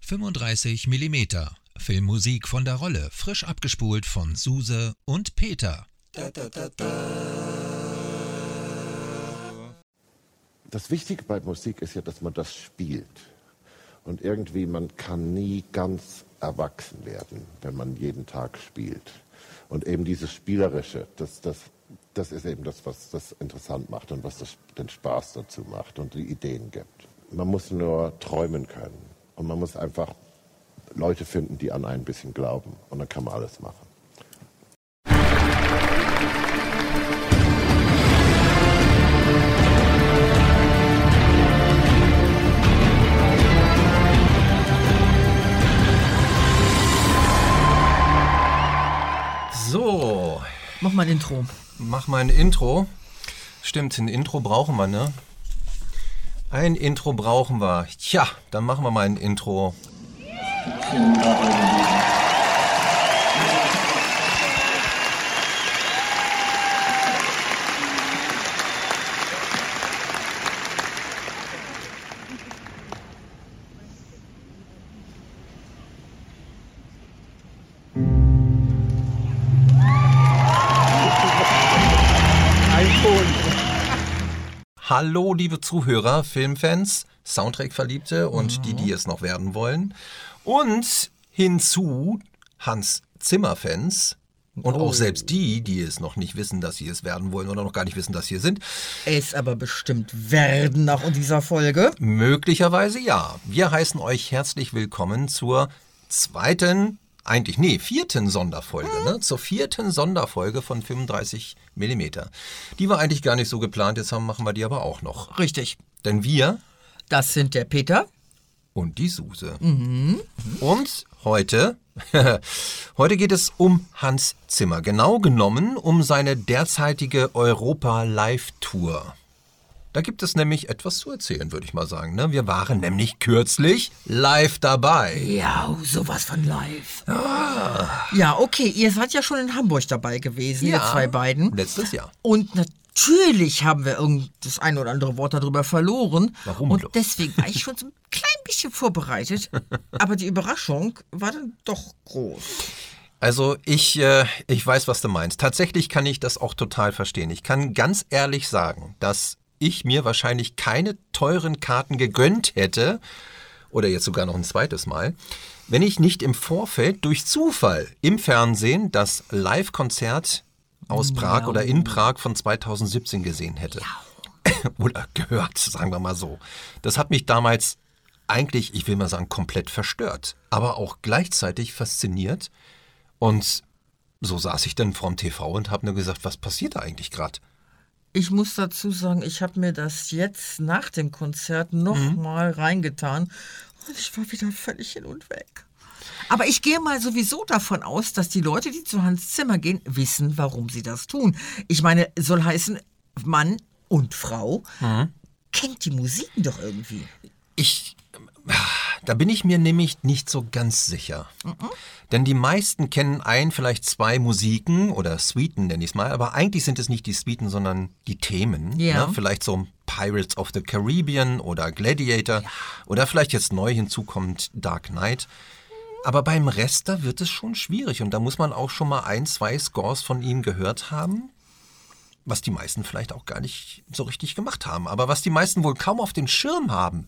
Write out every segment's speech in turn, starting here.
35 mm Filmmusik von der Rolle, frisch abgespult von Suse und Peter. Das Wichtige bei Musik ist ja, dass man das spielt. Und irgendwie, man kann nie ganz erwachsen werden, wenn man jeden Tag spielt. Und eben dieses Spielerische, das, das, das ist eben das, was das interessant macht und was das, den Spaß dazu macht und die Ideen gibt. Man muss nur träumen können. Und man muss einfach Leute finden, die an ein bisschen glauben. Und dann kann man alles machen. So, Mach mal ein Intro. Mach mal ein Intro. Stimmt, ein Intro brauchen wir, ne? Ein Intro brauchen wir. Tja, dann machen wir mal ein Intro. Hallo, liebe Zuhörer, Filmfans, Soundtrack-Verliebte und die, die es noch werden wollen. Und hinzu Hans Zimmer-Fans. Und auch selbst die, die es noch nicht wissen, dass sie es werden wollen oder noch gar nicht wissen, dass sie es sind. Es aber bestimmt werden nach dieser Folge. Möglicherweise ja. Wir heißen euch herzlich willkommen zur zweiten, eigentlich, nee, vierten Sonderfolge, ne? Zur vierten Sonderfolge von 35 mm. Die war eigentlich gar nicht so geplant, jetzt haben, machen wir die aber auch noch. Richtig. Denn wir Das sind der Peter. und die Suse. Und heute, heute geht es um Hans Zimmer. Genau genommen um seine derzeitige Europa-Live-Tour. Da gibt es nämlich etwas zu erzählen, würde ich mal sagen. Ne? Wir waren nämlich kürzlich live dabei. Ja, sowas von live. Ja, okay, ihr seid ja schon in Hamburg dabei gewesen, ihr zwei beiden. Letztes Jahr. Und natürlich haben wir irgend das ein oder andere Wort darüber verloren. Warum Und bloß? deswegen war ich schon so ein klein bisschen vorbereitet. Aber die Überraschung war dann doch groß. Also ich, äh, ich weiß, was du meinst. Tatsächlich kann ich das auch total verstehen. Ich kann ganz ehrlich sagen, dass ich mir wahrscheinlich keine teuren Karten gegönnt hätte, oder jetzt sogar noch ein zweites Mal, wenn ich nicht im Vorfeld durch Zufall im Fernsehen das Live-Konzert aus Prag oder in Prag von 2017 gesehen hätte. Oder gehört, sagen wir mal so. Das hat mich damals eigentlich, ich will mal sagen, komplett verstört, aber auch gleichzeitig fasziniert. Und so saß ich dann vorm TV und habe nur gesagt, was passiert da eigentlich gerade? Ich muss dazu sagen, ich habe mir das jetzt nach dem Konzert nochmal reingetan und ich war wieder völlig hin und weg. Aber ich gehe mal sowieso davon aus, dass die Leute, die zu Hans Zimmer gehen, wissen, warum sie das tun. Ich meine, soll heißen, Mann und Frau kennt die Musiken doch irgendwie. Ich, da bin ich mir nämlich nicht so ganz sicher. Denn die meisten kennen ein, vielleicht zwei Musiken oder Suiten nenne ich es mal, aber eigentlich sind es nicht die Suiten, sondern die Themen. Ja. Ne? Vielleicht so Pirates of the Caribbean oder Gladiator oder vielleicht jetzt neu hinzukommt Dark Knight. Aber beim Rest, da wird es schon schwierig und da muss man auch schon mal ein, zwei Scores von ihm gehört haben, was die meisten vielleicht auch gar nicht so richtig gemacht haben. Aber was die meisten wohl kaum auf den Schirm haben,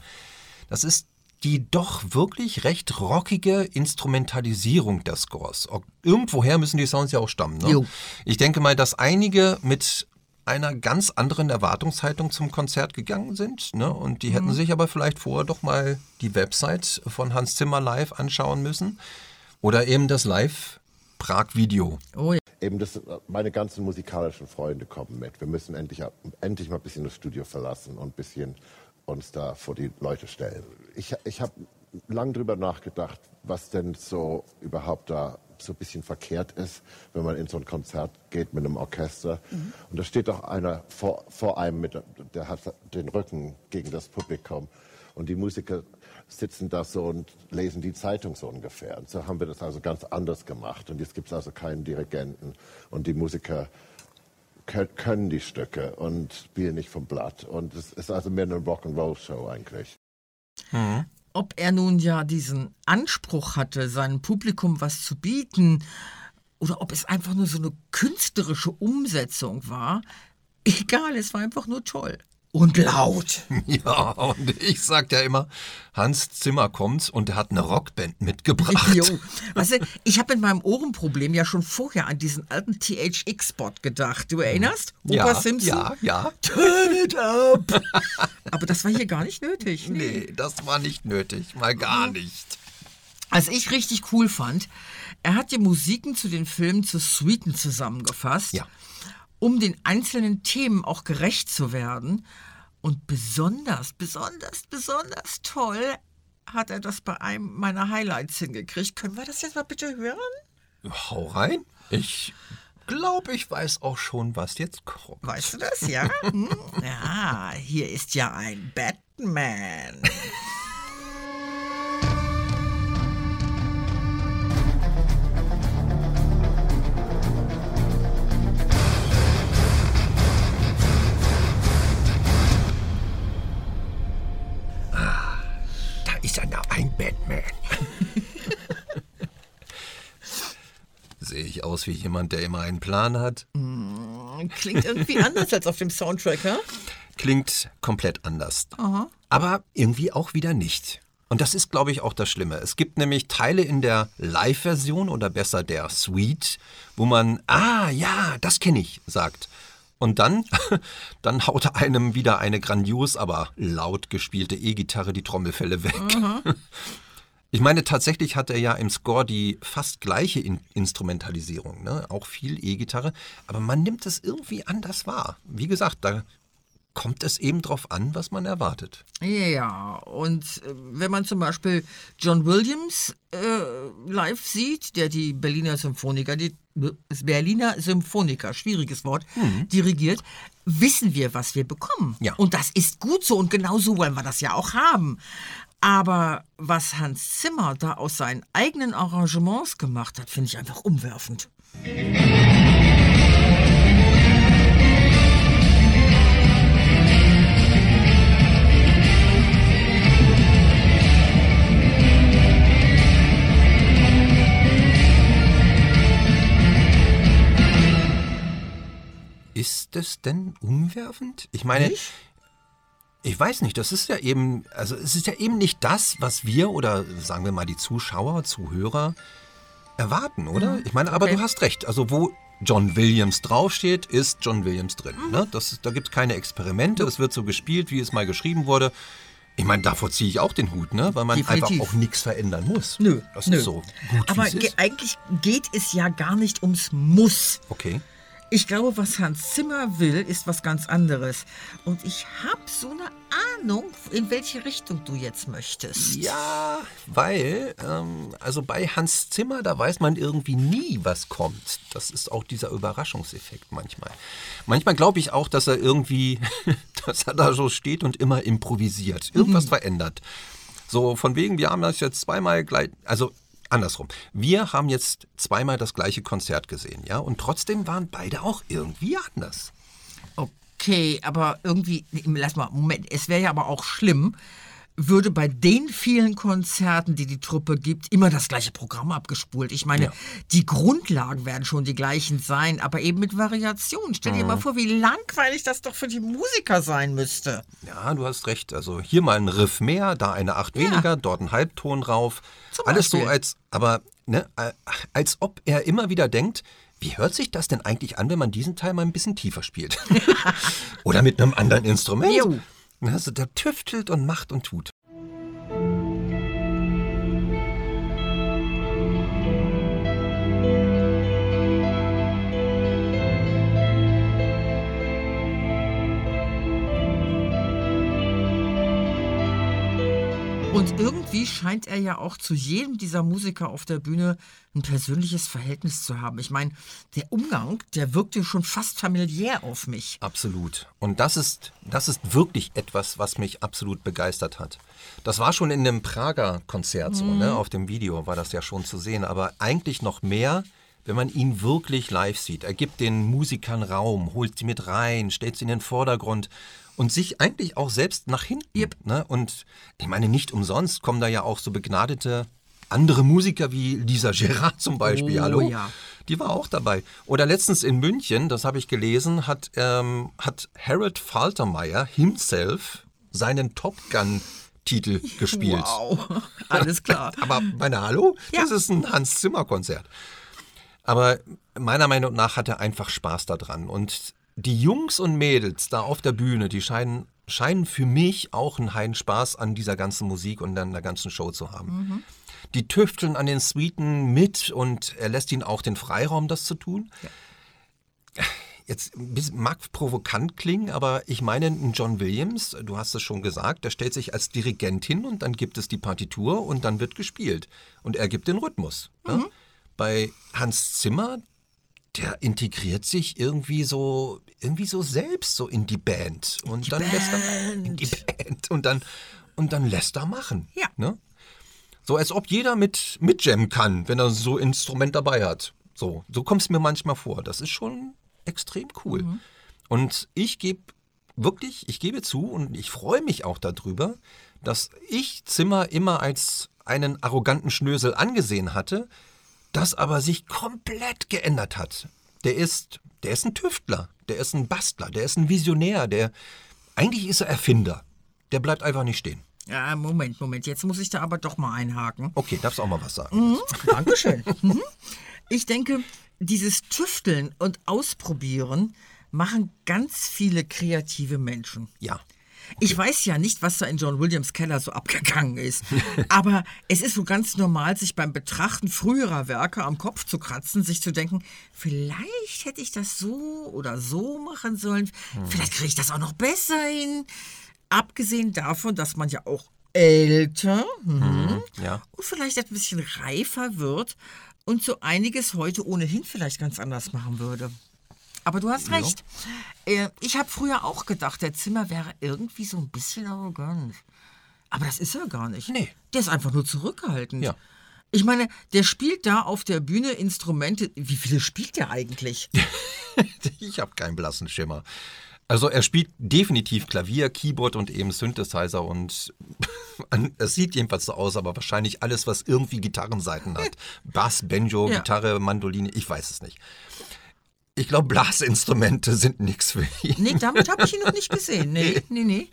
das ist die doch wirklich recht rockige Instrumentalisierung der Scores. Irgendwoher müssen die Sounds ja auch stammen. Ne? Ich denke mal, dass einige mit einer ganz anderen Erwartungshaltung zum Konzert gegangen sind. Ne? Und die hätten sich aber vielleicht vorher doch mal die Website von Hans Zimmer live anschauen müssen. Oder eben das Live-Prag-Video. Oh ja. Eben das, meine ganzen musikalischen Freunde kommen mit. Wir müssen endlich, endlich mal ein bisschen das Studio verlassen und ein bisschen uns da vor die Leute stellen. Ich, ich habe lang drüber nachgedacht, was denn so überhaupt da so ein bisschen verkehrt ist, wenn man in so ein Konzert geht mit einem Orchester. Und da steht doch einer vor, vor einem, mit, der hat den Rücken gegen das Publikum. Und die Musiker sitzen da so und lesen die Zeitung so ungefähr. Und so haben wir das also ganz anders gemacht. Und jetzt gibt es also keinen Dirigenten. Und die Musiker können die Stücke und spielen nicht vom Blatt. Und es ist also mehr eine Rock'n'Roll-Show eigentlich. ob er nun ja diesen Anspruch hatte, seinem Publikum was zu bieten, oder ob es einfach nur so eine künstlerische Umsetzung war, egal, es war einfach nur toll. Und laut. Ja, und ich sag ja immer, Hans Zimmer kommt und er hat eine Rockband mitgebracht. Jo. Weißt du, ich habe mit meinem Ohrenproblem ja schon vorher an diesen alten THX-Spot gedacht. Du erinnerst? Ja, Opa Simpson? ja, ja. Turn it up! Aber das war hier gar nicht nötig. Nee, das war nicht nötig, mal gar nicht. Was ich richtig cool fand, er hat die Musiken zu den Filmen zu Suiten zusammengefasst, Ja. Um den einzelnen Themen auch gerecht zu werden. Und besonders, besonders, besonders toll hat er das bei einem meiner Highlights hingekriegt. Können wir das jetzt mal bitte hören? Hau rein. Ich glaube, ich weiß auch schon, was jetzt kommt. Weißt du das, ja? Hm? Ja, hier ist ja ein Batman. Da ist einer, ein Batman. Sehe ich aus wie jemand, der immer einen Plan hat? Klingt irgendwie anders als auf dem Soundtrack, ja? Klingt komplett anders. Aber irgendwie auch wieder nicht. Und das ist, glaube ich, auch das Schlimme. Es gibt nämlich Teile in der Live-Version oder besser der Suite, wo man, ah ja, das kenne ich, sagt. Und dann, dann haut einem wieder eine grandios, aber laut gespielte E-Gitarre die Trommelfälle weg. Ich meine, tatsächlich hat er ja im Score die fast gleiche In Instrumentalisierung, ne? auch viel E-Gitarre, aber man nimmt es irgendwie anders wahr. Wie gesagt, da kommt es eben drauf an, was man erwartet. Ja, und äh, wenn man zum Beispiel John Williams äh, live sieht, der die Berliner Symphoniker, die Berliner Symphoniker, schwieriges Wort, dirigiert, wissen wir, was wir bekommen. Ja. Und das ist gut so und genau so wollen wir das ja auch haben. Aber was Hans Zimmer da aus seinen eigenen Arrangements gemacht hat, finde ich einfach umwerfend. Ist es denn umwerfend? Ich meine, ich weiß nicht, das ist ja eben, also es ist ja eben nicht das, was wir oder sagen wir mal die Zuschauer, Zuhörer erwarten, oder? Ich meine, aber okay. du hast recht. Also wo John Williams draufsteht, ist John Williams drin. Ne? Das, da gibt es keine Experimente, es wird so gespielt, wie es mal geschrieben wurde. Ich meine, davor ziehe ich auch den Hut, ne? weil man Definitiv. einfach auch nichts verändern muss. Nö, Das nö. ist so gut, Aber ge eigentlich geht es ja gar nicht ums Muss. Okay. Ich glaube, was Hans Zimmer will, ist was ganz anderes. Und ich habe so eine Ahnung, in welche Richtung du jetzt möchtest. Ja, weil, ähm, also bei Hans Zimmer, da weiß man irgendwie nie, was kommt. Das ist auch dieser Überraschungseffekt manchmal. Manchmal glaube ich auch, dass er irgendwie, dass er da so steht und immer improvisiert, irgendwas verändert. So von wegen, wir haben das jetzt zweimal gleich, also andersrum. Wir haben jetzt zweimal das gleiche Konzert gesehen, ja, und trotzdem waren beide auch irgendwie anders. Okay, aber irgendwie, lass mal, Moment, es wäre ja aber auch schlimm, würde bei den vielen Konzerten, die die Truppe gibt, immer das gleiche Programm abgespult. Ich meine, Ja. die Grundlagen werden schon die gleichen sein, aber eben mit Variationen. Stell dir mal vor, wie langweilig das doch für die Musiker sein müsste. Ja, du hast recht. Also hier mal ein Riff mehr, da eine Acht weniger, dort ein Halbton rauf. Zum Alles so Beispiel. als, aber ne, als ob er immer wieder denkt, wie hört sich das denn eigentlich an, wenn man diesen Teil mal ein bisschen tiefer spielt? Oder mit einem anderen Instrument? Jo. Also der tüftelt und macht und tut. Und irgendwie scheint er ja auch zu jedem dieser Musiker auf der Bühne ein persönliches Verhältnis zu haben. Ich meine, der Umgang, der wirkte schon fast familiär auf mich. Absolut. Und das ist, das ist wirklich etwas, was mich absolut begeistert hat. Das war schon in dem Prager Konzert so, ne? Auf dem Video war das ja schon zu sehen. Aber eigentlich noch mehr, wenn man ihn wirklich live sieht. Er gibt den Musikern Raum, holt sie mit rein, stellt sie in den Vordergrund und sich eigentlich auch selbst nach hinten. Yep. Ne? Und ich meine, nicht umsonst kommen da ja auch so begnadete andere Musiker wie Lisa Gerard zum Beispiel. Oh, Hallo? ja. Die war auch dabei. Oder letztens in München, das habe ich gelesen, hat, ähm, hat Harold Faltermeyer himself seinen Top Gun-Titel gespielt. Wow, alles klar. Aber meine Hallo? Ja. Das ist ein Hans Zimmer Konzert. Aber meiner Meinung nach hat er einfach Spaß daran. Und die Jungs und Mädels da auf der Bühne, die scheinen, scheinen für mich auch einen heilen Spaß an dieser ganzen Musik und an der ganzen Show zu haben. Die tüfteln an den Suiten mit und er lässt ihnen auch den Freiraum, das zu tun. Jetzt ein bisschen- mag provokant klingen, aber ich meine, ein John Williams, du hast es schon gesagt, der stellt sich als Dirigent hin und dann gibt es die Partitur und dann wird gespielt. Und er gibt den Rhythmus. Ne? Bei Hans Zimmer, der integriert sich irgendwie so, irgendwie so selbst so in die Band. Und dann lässt er in die Band und dann, und dann lässt er machen. Ja. Ne? So als ob jeder mit, mit Jam kann, wenn er so ein Instrument dabei hat. So, so kommt es mir manchmal vor. Das ist schon extrem cool. Und ich gebe wirklich, ich gebe zu und ich freue mich auch darüber, dass ich Zimmer immer als einen arroganten Schnösel angesehen hatte, das aber sich komplett geändert hat. Der ist, der ist ein Tüftler, der ist ein Bastler, der ist ein Visionär, der eigentlich ist er Erfinder. Der bleibt einfach nicht stehen. Ja, Moment, Moment. Jetzt muss ich da aber doch mal einhaken. Okay, darfst auch mal was sagen. Dankeschön. Mhm. Ich denke, dieses Tüfteln und Ausprobieren machen ganz viele kreative Menschen. Ja. Ich weiß ja nicht, was da in John Williams Keller so abgegangen ist. Aber es ist so ganz normal, sich beim Betrachten früherer Werke am Kopf zu kratzen, sich zu denken, vielleicht hätte ich das so oder so machen sollen. Vielleicht kriege ich das auch noch besser hin. Abgesehen davon, dass man ja auch älter mhm, Ja. und vielleicht ein bisschen reifer wird und so einiges heute ohnehin vielleicht ganz anders machen würde. Aber du hast recht. Äh, ich habe früher auch gedacht, der Zimmer wäre irgendwie so ein bisschen arrogant. Aber das ist er gar nicht. Nee. Der ist einfach nur zurückhaltend. Ja. Ich meine, der spielt da auf der Bühne Instrumente. Wie viele spielt der eigentlich? Ich habe keinen blassen Schimmer. Also er spielt definitiv Klavier, Keyboard und eben Synthesizer und es sieht jedenfalls so aus, aber wahrscheinlich alles, was irgendwie Gitarrenseiten hat. Bass, Banjo, Ja. Gitarre, Mandoline, ich weiß es nicht. Ich glaube, Blasinstrumente sind nichts für ihn. Nee, damit habe ich ihn noch nicht gesehen. Nee, nee, nee.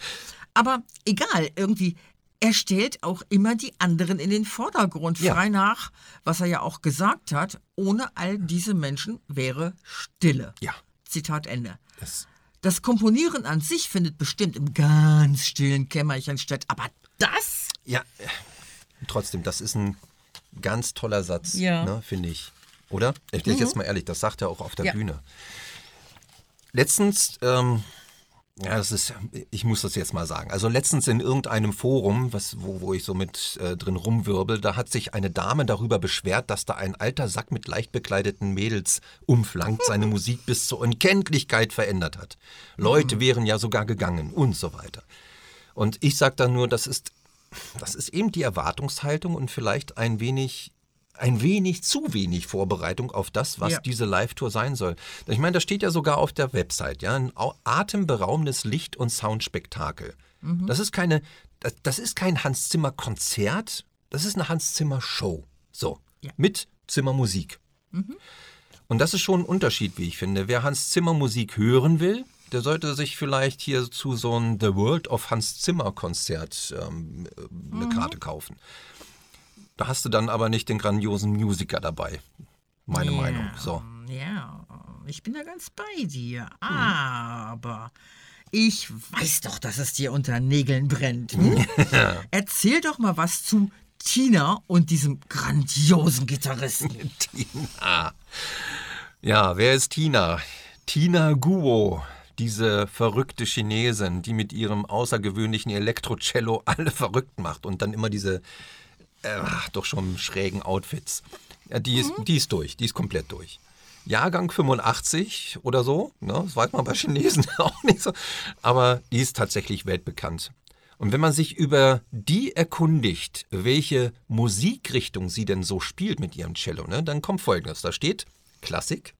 Aber egal, irgendwie, er stellt auch immer die anderen in den Vordergrund, Ja. frei nach, was er ja auch gesagt hat, ohne all diese Menschen wäre Stille. Ja. Zitat Ende. Das, Das Komponieren an sich findet bestimmt im ganz stillen Kämmerchen statt, aber das? ja, trotzdem, das ist ein ganz toller Satz, Ja. ne, finde ich. Oder? Ich bin jetzt mal ehrlich, das sagt er auch auf der Ja. Bühne. Letztens, ähm, ja, das ist, ich muss das jetzt mal sagen. Also letztens in irgendeinem Forum, was, wo, wo ich so mit äh, drin rumwirbel, da hat sich eine Dame darüber beschwert, dass da ein alter Sack mit leicht bekleideten Mädels umflankt, seine Musik bis zur Unkenntlichkeit verändert hat. Leute wären ja sogar gegangen und so weiter. Und ich sage dann nur, das ist, das ist eben die Erwartungshaltung und vielleicht ein wenig, ein wenig zu wenig Vorbereitung auf das, was Ja. diese Live-Tour sein soll. Ich meine, das steht ja sogar auf der Website, ja, ein au- atemberaubendes Licht- und Soundspektakel. Das ist keine, das, das ist kein Hans Zimmer Konzert, das ist eine Hans Zimmer Show. So, Ja. mit Zimmermusik. Und das ist schon ein Unterschied, wie ich finde. Wer Hans Zimmer Musik hören will, der sollte sich vielleicht hier zu so einem The World of Hans Zimmer Konzert ähm, äh, eine Karte kaufen. Da hast du dann aber nicht den grandiosen Musiker dabei. Meine Ja, Meinung. So. Ja, ich bin da ganz bei dir. Aber ich weiß doch, dass es dir unter Nägeln brennt. Hm? Erzähl doch mal was zu Tina und diesem grandiosen Gitarristen. Tina. Ja, wer ist Tina? Tina Guo, diese verrückte Chinesin, die mit ihrem außergewöhnlichen Elektrocello alle verrückt macht und dann immer diese äh, doch schon schrägen Outfits. Ja, die, ist, die ist durch, die ist komplett durch. Jahrgang 85 oder so, ne? das weiß man bei Chinesen auch nicht so, aber die ist tatsächlich weltbekannt. Und wenn man sich über die erkundigt, welche Musikrichtung sie denn so spielt mit ihrem Cello, ne, dann kommt folgendes. Da steht Klassik,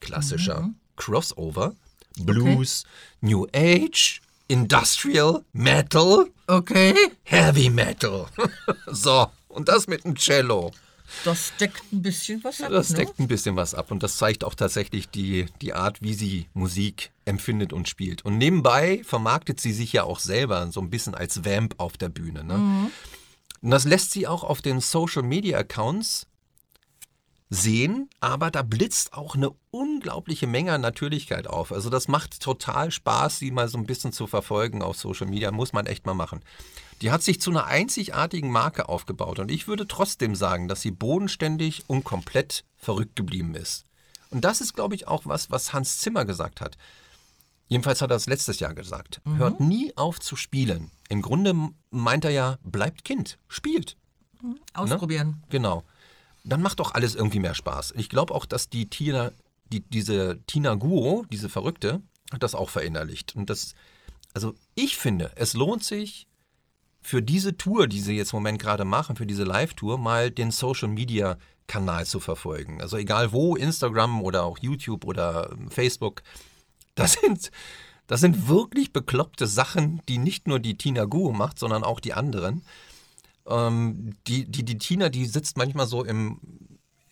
klassischer Crossover, Blues, New Age, Industrial, Metal, Okay. Heavy Metal. so, und das mit dem Cello. Das deckt ein bisschen was ab. Das ne? deckt ein bisschen was ab und das zeigt auch tatsächlich die, die Art, wie sie Musik empfindet und spielt. Und nebenbei vermarktet sie sich ja auch selber so ein bisschen als Vamp auf der Bühne. Ne? Und das lässt sie auch auf den Social Media Accounts sehen, aber da blitzt auch eine unglaubliche Menge an Natürlichkeit auf. Also das macht total Spaß, sie mal so ein bisschen zu verfolgen auf Social Media, muss man echt mal machen. Die hat sich zu einer einzigartigen Marke aufgebaut und ich würde trotzdem sagen, dass sie bodenständig und komplett verrückt geblieben ist. Und das ist, glaube ich, auch was, was Hans Zimmer gesagt hat. Jedenfalls hat er es letztes Jahr gesagt. Hört nie auf zu spielen. Im Grunde meint er ja, bleibt Kind, spielt. Ausprobieren. Genau. Dann macht doch alles irgendwie mehr Spaß. Ich glaube auch, dass die Tina, die, diese Tina Guo, diese Verrückte, hat das auch verinnerlicht. Und das, also ich finde, es lohnt sich für diese Tour, die sie jetzt im Moment gerade machen, für diese Live-Tour, mal den Social Media Kanal zu verfolgen. Also egal wo, Instagram oder auch YouTube oder ähm, Facebook, das sind, das sind wirklich bekloppte Sachen, die nicht nur die Tina Guo macht, sondern auch die anderen. Ähm, die, die, die Tina, die sitzt manchmal so im,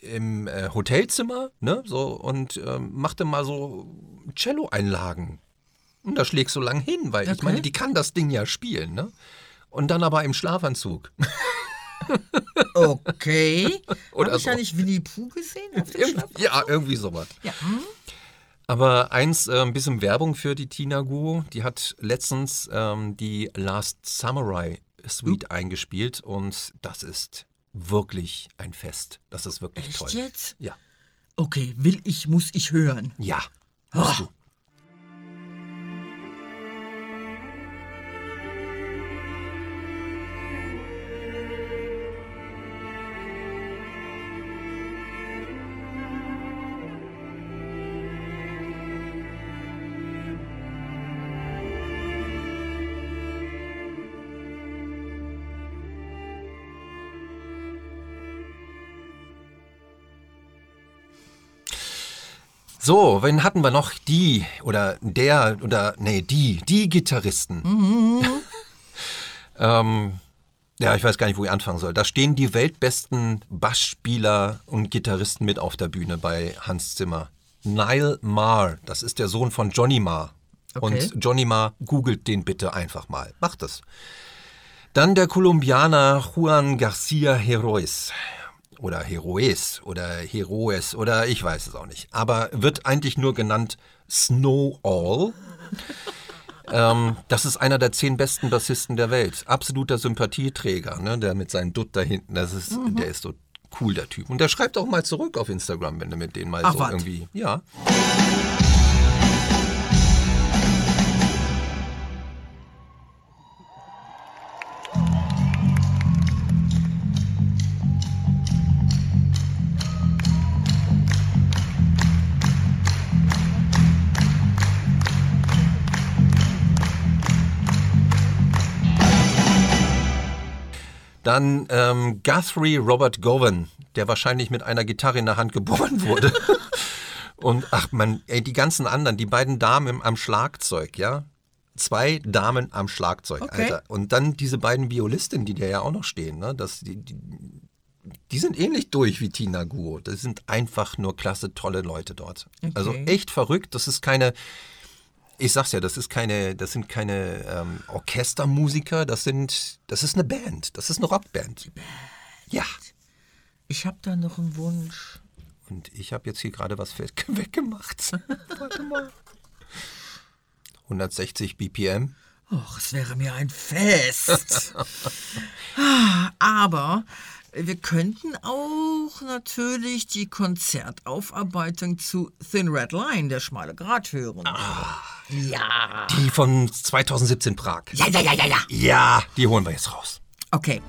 im äh, Hotelzimmer, ne, so und ähm, macht dann mal so Cello-Einlagen. Und da schlägst du lang hin, weil ich Okay. meine, die kann das Ding ja spielen, ne? Und dann aber im Schlafanzug. Okay. Oder Habe ich so. ja nicht Winnie Pooh gesehen? Auf dem Schlaf? ja, irgendwie sowas. Ja. hm? Aber eins, äh, ein bisschen Werbung für die Tina Guo. Die hat letztens ähm, die Last Samurai Suite eingespielt und das ist wirklich ein Fest. Das ist wirklich Echt toll. jetzt? Ja. Okay, will ich, muss ich hören. Ja. Musst So, wen hatten wir noch? Die oder der oder nee, die, die Gitarristen. ähm, ja, ich weiß gar nicht, wo ich anfangen soll. Da stehen die weltbesten Bassspieler und Gitarristen mit auf der Bühne bei Hans Zimmer. Niall Marr, das ist der Sohn von Johnny Marr. Okay. Und Johnny Marr, googelt den bitte einfach mal. Macht es. Dann der Kolumbianer Juan Garcia Heroes. Oder Heroes oder Heroes oder ich weiß es auch nicht. Aber wird eigentlich nur genannt Snowall. ähm, das ist einer der zehn besten Bassisten der Welt. Absoluter Sympathieträger, ne? der mit seinem Dutt da hinten. Das ist, Der ist so cool, der Typ. Und der schreibt auch mal zurück auf Instagram, wenn du mit denen mal Ach, so wat? irgendwie. Ja. Dann ähm, Guthrie Robert Gowan, der wahrscheinlich mit einer Gitarre in der Hand geboren wurde. Und ach man, ey, die ganzen anderen, die beiden Damen im, am Schlagzeug, ja. Zwei Damen am Schlagzeug, Okay. Alter. Und dann diese beiden Violistinnen, die da ja auch noch stehen, ne? Das, die, die, die sind ähnlich durch wie Tina Guo. Das sind einfach nur klasse, tolle Leute dort. Also Okay. echt verrückt. Das ist keine, ich sag's ja, das ist keine, das sind keine ähm, Orchestermusiker, das sind, das ist eine Band, das ist eine Rockband. Ja. Ich habe da noch einen Wunsch. Und ich habe jetzt hier gerade was weg- weggemacht. Warte mal. 160 BPM. Och, es wäre mir ein Fest. Ah, Aber wir könnten auch natürlich die Konzertaufarbeitung zu Thin Red Line, der schmale Grat, hören. Ja. Die von 2017 Prag. Ja, ja, ja, ja, ja. Ja, die holen wir jetzt raus. Okay.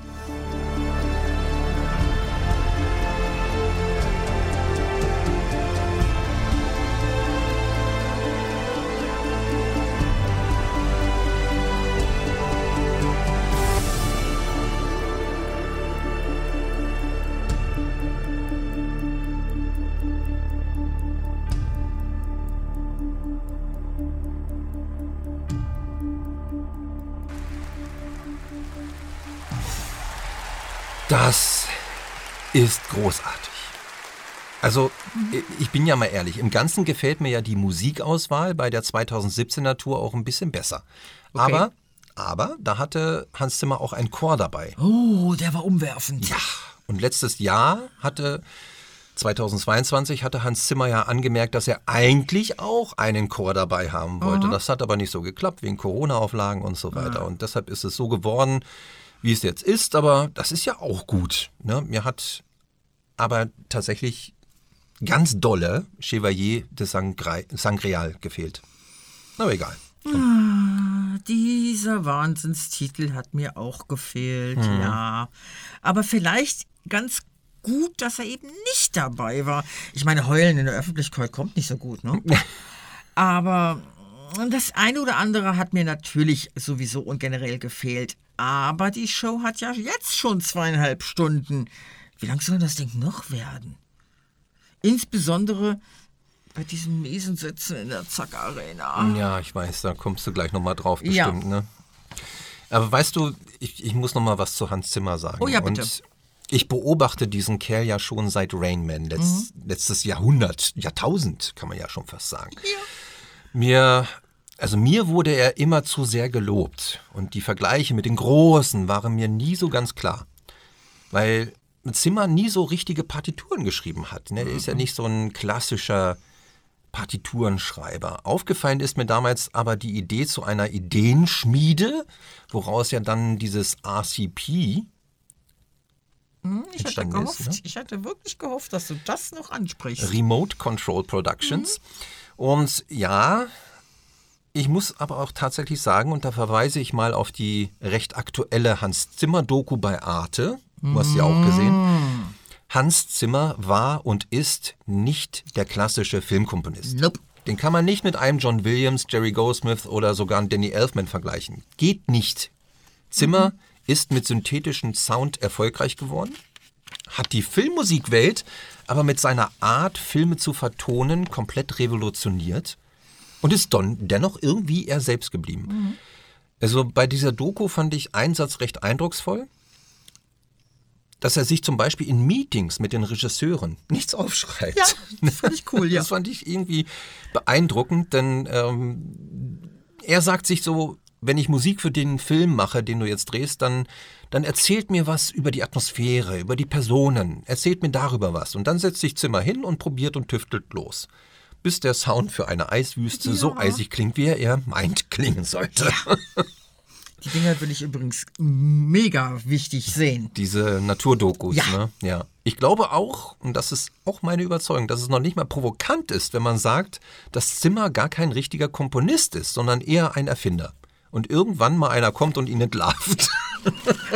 Das ist großartig. Also, ich bin ja mal ehrlich, im Ganzen gefällt mir ja die Musikauswahl bei der 2017er Tour auch ein bisschen besser. Aber, aber da hatte Hans Zimmer auch einen Chor dabei. Oh, der war umwerfend. Ja, und letztes Jahr hatte 2022 hatte Hans Zimmer ja angemerkt, dass er eigentlich auch einen Chor dabei haben wollte. Das hat aber nicht so geklappt, wegen Corona-Auflagen und so weiter. Und deshalb ist es so geworden, wie es jetzt ist. Aber das ist ja auch gut. Ne? Mir hat aber tatsächlich ganz dolle Chevalier de Sangre Sangreal gefehlt. Aber egal. Dieser Wahnsinnstitel hat mir auch gefehlt, ja. Aber vielleicht ganz gut, dass er eben nicht dabei war. Ich meine, heulen in der Öffentlichkeit kommt nicht so gut, ne? Aber das eine oder andere hat mir natürlich sowieso und generell gefehlt. Aber die Show hat ja jetzt schon zweieinhalb Stunden. Wie lang soll das Ding noch werden? Insbesondere bei diesen miesen Sitzen in der Zack-Arena. Ja, ich weiß, da kommst du gleich nochmal drauf Ja. bestimmt, ne? Aber weißt du, ich, ich muss nochmal was zu Hans Zimmer sagen. Oh ja, bitte. Und ich beobachte diesen Kerl ja schon seit Rain Man, letzt, Mhm. letztes Jahrhundert, Jahrtausend, kann man ja schon fast sagen. Mir, also mir wurde er immer zu sehr gelobt. Und die Vergleiche mit den Großen waren mir nie so ganz klar. Weil Zimmer nie so richtige Partituren geschrieben hat. Ne? Er ist ja nicht so ein klassischer Partiturenschreiber. Aufgefallen ist mir damals aber die Idee zu einer Ideenschmiede, woraus ja dann dieses RCP Hm, Ich hatte, gehofft, ist, ne? ich hatte wirklich gehofft, dass du das noch ansprichst. Remote Control Productions. Und ja, ich muss aber auch tatsächlich sagen, und da verweise ich mal auf die recht aktuelle Hans Zimmer-Doku bei Arte. Du hast sie auch gesehen. Hans Zimmer war und ist nicht der klassische Filmkomponist. Nope. Den kann man nicht mit einem John Williams, Jerry Goldsmith oder sogar einem Danny Elfman vergleichen. Geht nicht. Zimmer ist mit synthetischem Sound erfolgreich geworden, hat die Filmmusikwelt aber mit seiner Art, Filme zu vertonen, komplett revolutioniert und ist don dennoch irgendwie er selbst geblieben. Also bei dieser Doku fand ich einen Satz recht eindrucksvoll, dass er sich zum Beispiel in Meetings mit den Regisseuren nichts aufschreibt. Ja, das fand ich cool, ja. Das fand ich irgendwie beeindruckend, denn ähm, er sagt sich so, wenn ich Musik für den Film mache, den du jetzt drehst, dann, dann erzählt mir was über die Atmosphäre, über die Personen, erzählt mir darüber was. Und dann setzt sich Zimmer hin und probiert und tüftelt los. Bis der Sound für eine Eiswüste so eisig klingt, wie er eher meint klingen sollte. Die Dinger will ich übrigens mega wichtig sehen. Diese Naturdokus, Ja. ne? Ja. Ich glaube auch, und das ist auch meine Überzeugung, dass es noch nicht mal provokant ist, wenn man sagt, dass Zimmer gar kein richtiger Komponist ist, sondern eher ein Erfinder. Und irgendwann mal einer kommt und ihn entlarvt.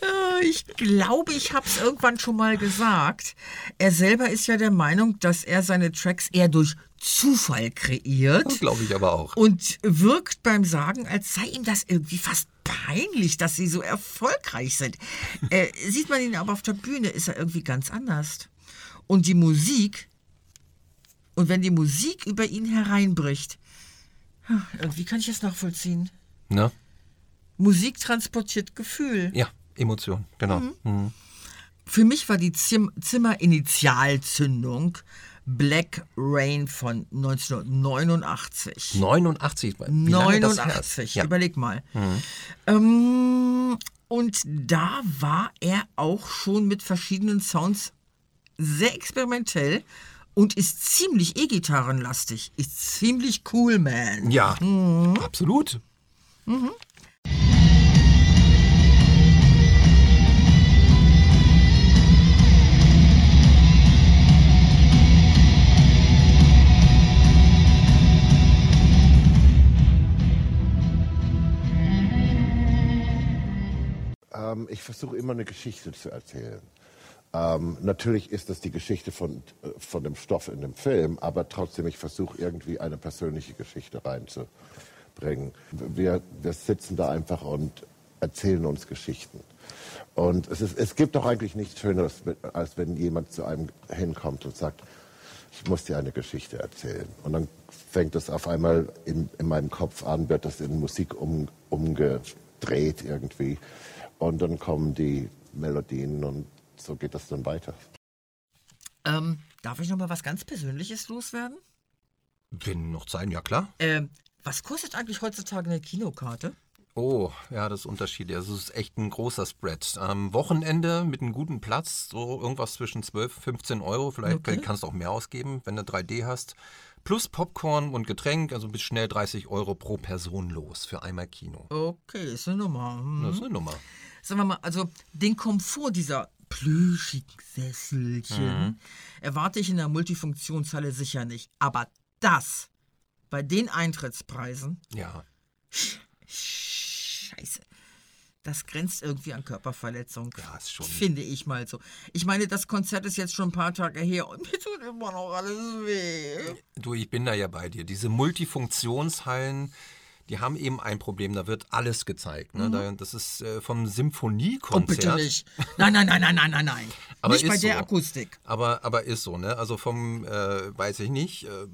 Äh, Ich glaube, ich habe es irgendwann schon mal gesagt. Er selber ist ja der Meinung, dass er seine Tracks eher durch Zufall kreiert. glaube ich aber auch. Und wirkt beim Sagen, als sei ihm das irgendwie fast peinlich, dass sie so erfolgreich sind. äh, sieht man ihn aber auf der Bühne, ist er irgendwie ganz anders. Und die Musik, und wenn die Musik über ihn hereinbricht, hm, irgendwie kann ich es nachvollziehen. Ne? Musik transportiert Gefühl. Ja, Emotion, genau. Mhm. Für mich war die Zim Zimmer-Initialzündung Black Rain von 1989. 89, wie lange das her 89, ist. Ja. überleg mal. Ähm, und da war er auch schon mit verschiedenen Sounds sehr experimentell und ist ziemlich E-Gitarrenlastig. Ist ziemlich cool, man. ja, absolut. Ähm, ich versuche immer eine Geschichte zu erzählen. Ähm, natürlich ist das die Geschichte von, äh, von dem Stoff in dem Film, aber trotzdem, ich versuche irgendwie eine persönliche Geschichte reinzubringen. Wir, wir sitzen da einfach und erzählen uns Geschichten. Und es, ist, es gibt doch eigentlich nichts Schöneres, als wenn jemand zu einem hinkommt und sagt, ich muss dir eine Geschichte erzählen. Und dann fängt es auf einmal in, in meinem Kopf an, wird das in Musik um, umgedreht irgendwie. Und dann kommen die Melodien und so geht das dann weiter. Ähm, darf ich noch mal was ganz Persönliches loswerden? Wenn noch sein, ja klar. Ähm, was kostet eigentlich heutzutage eine Kinokarte? Oh, ja, das ist unterschiedlich. Also es ist echt ein großer Spread. Am Wochenende mit einem guten Platz, so irgendwas zwischen 12, 15 Euro. Vielleicht Okay. kannst du auch mehr ausgeben, wenn du 3D hast. Plus Popcorn und Getränk, also bis schnell 30 Euro pro Person los für einmal Kino. Okay, ist eine Nummer. Hm. Das ist eine Nummer. Sagen wir mal, also den Komfort dieser plüschigen Sesselchen Mhm. erwarte ich in der Multifunktionshalle sicher nicht. Aber das bei den Eintrittspreisen, Ja. scheiße, das grenzt irgendwie an Körperverletzung. Ja, ist schon- Finde ich mal so. Ich meine, das Konzert ist jetzt schon ein paar Tage her und mir tut immer noch alles weh. Du, ich bin da ja bei dir. Diese Multifunktionshallen, die haben eben ein Problem, da wird alles gezeigt. Ne? Da, das ist äh, vom Oh, Symphoniekonzert. bitte nicht. Nein, nein, nein, nein, nein, nein, nein. Aber nicht bei der so. Akustik. Aber, aber ist so, ne? Also vom, äh, weiß ich nicht, äh,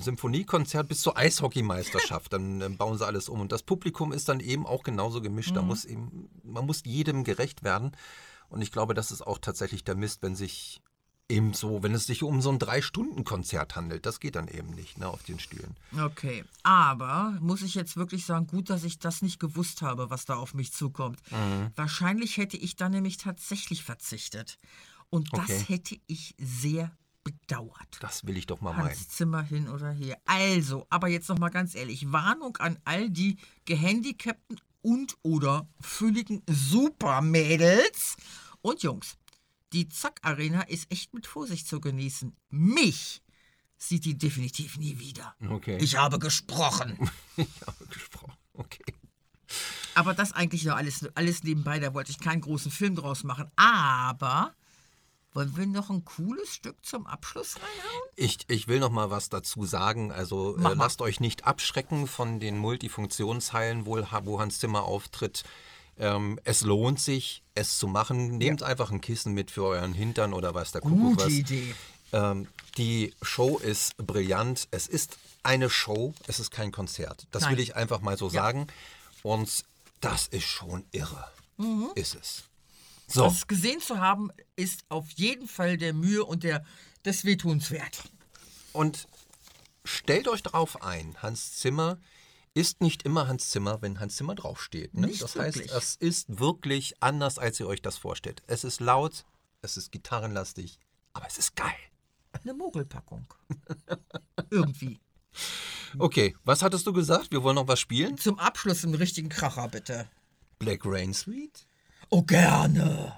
Symphoniekonzert bis zur Eishockeymeisterschaft, dann bauen sie alles um. Und das Publikum ist dann eben auch genauso gemischt. Da muss eben, man muss jedem gerecht werden. Und ich glaube, das ist auch tatsächlich der Mist, wenn sich eben so, wenn es sich um so ein Drei-Stunden-Konzert handelt. Das geht dann eben nicht, ne, auf den Stühlen. Okay, aber muss ich jetzt wirklich sagen, gut, dass ich das nicht gewusst habe, was da auf mich zukommt. Mhm. Wahrscheinlich hätte ich da nämlich tatsächlich verzichtet. Und das Okay. hätte ich sehr bedauert. Das will ich doch mal meinen. Hans Zimmer hin oder her. Also, aber jetzt noch mal ganz ehrlich, Warnung an all die gehandicapten und oder fülligen Supermädels und Jungs. Die Zack Arena ist echt mit Vorsicht zu genießen. Mich sieht die definitiv nie wieder. Okay. Ich habe gesprochen. Ich habe gesprochen. Okay. Aber das eigentlich nur alles, alles nebenbei, da wollte ich keinen großen Film draus machen. Aber wollen wir noch ein cooles Stück zum Abschluss reinhauen? Ich, ich will noch mal was dazu sagen. Also äh, lasst euch nicht abschrecken von den Multifunktionshallen, wo, wo Hans Zimmer auftritt. Ähm, es lohnt sich, es zu machen. Nehmt einfach ein Kissen mit für euren Hintern oder was der Kuckuck Gute was. Idee. Ähm, die Show ist brillant. Es ist eine Show, es ist kein Konzert. Das Nein. will ich einfach mal so sagen. Und das ist schon irre. Mhm. Ist es. So. Das gesehen zu haben, ist auf jeden Fall der Mühe und der, des Wehtuns wert. Und stellt euch darauf ein, Hans Zimmer ist nicht immer Hans Zimmer, wenn Hans Zimmer draufsteht. Ne? Nicht das wirklich. heißt, es ist wirklich anders, als ihr euch das vorstellt. Es ist laut, es ist gitarrenlastig, aber es ist geil. Eine Mogelpackung. Irgendwie. Okay, was hattest du gesagt? Wir wollen noch was spielen? Zum Abschluss einen richtigen Kracher, bitte. Black Rain Suite? Oh, gerne.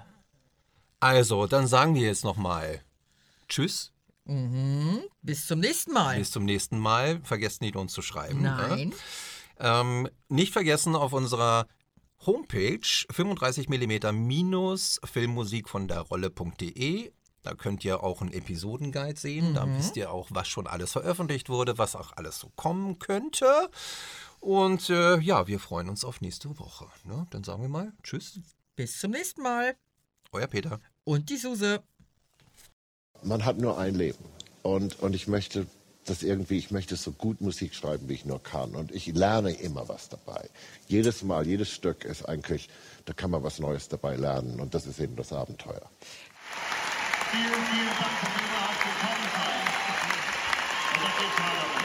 Also, dann sagen wir jetzt nochmal Tschüss, Bis zum nächsten Mal. bis zum nächsten Mal. Vergesst nicht, uns zu schreiben. Nein. Ne? Ähm, nicht vergessen, auf unserer Homepage 35mm minus Filmmusik von der Rolle.de. Da könnt ihr auch einen Episodenguide sehen. Da wisst ihr auch, was schon alles veröffentlicht wurde, was auch alles so kommen könnte. Und äh, ja, wir freuen uns auf nächste Woche. Ne? Dann sagen wir mal Tschüss, Bis zum nächsten Mal. euer Peter. Und die Suse. Man hat nur ein Leben. Und, und ich möchte das irgendwie, ich möchte so gut Musik schreiben, wie ich nur kann. Und ich lerne immer was dabei. Jedes Mal, jedes Stück ist eigentlich, da kann man was Neues dabei lernen. Und das ist eben das Abenteuer. Vielen, vielen Dank, dass ihr überhaupt gekommen seid. Und das ist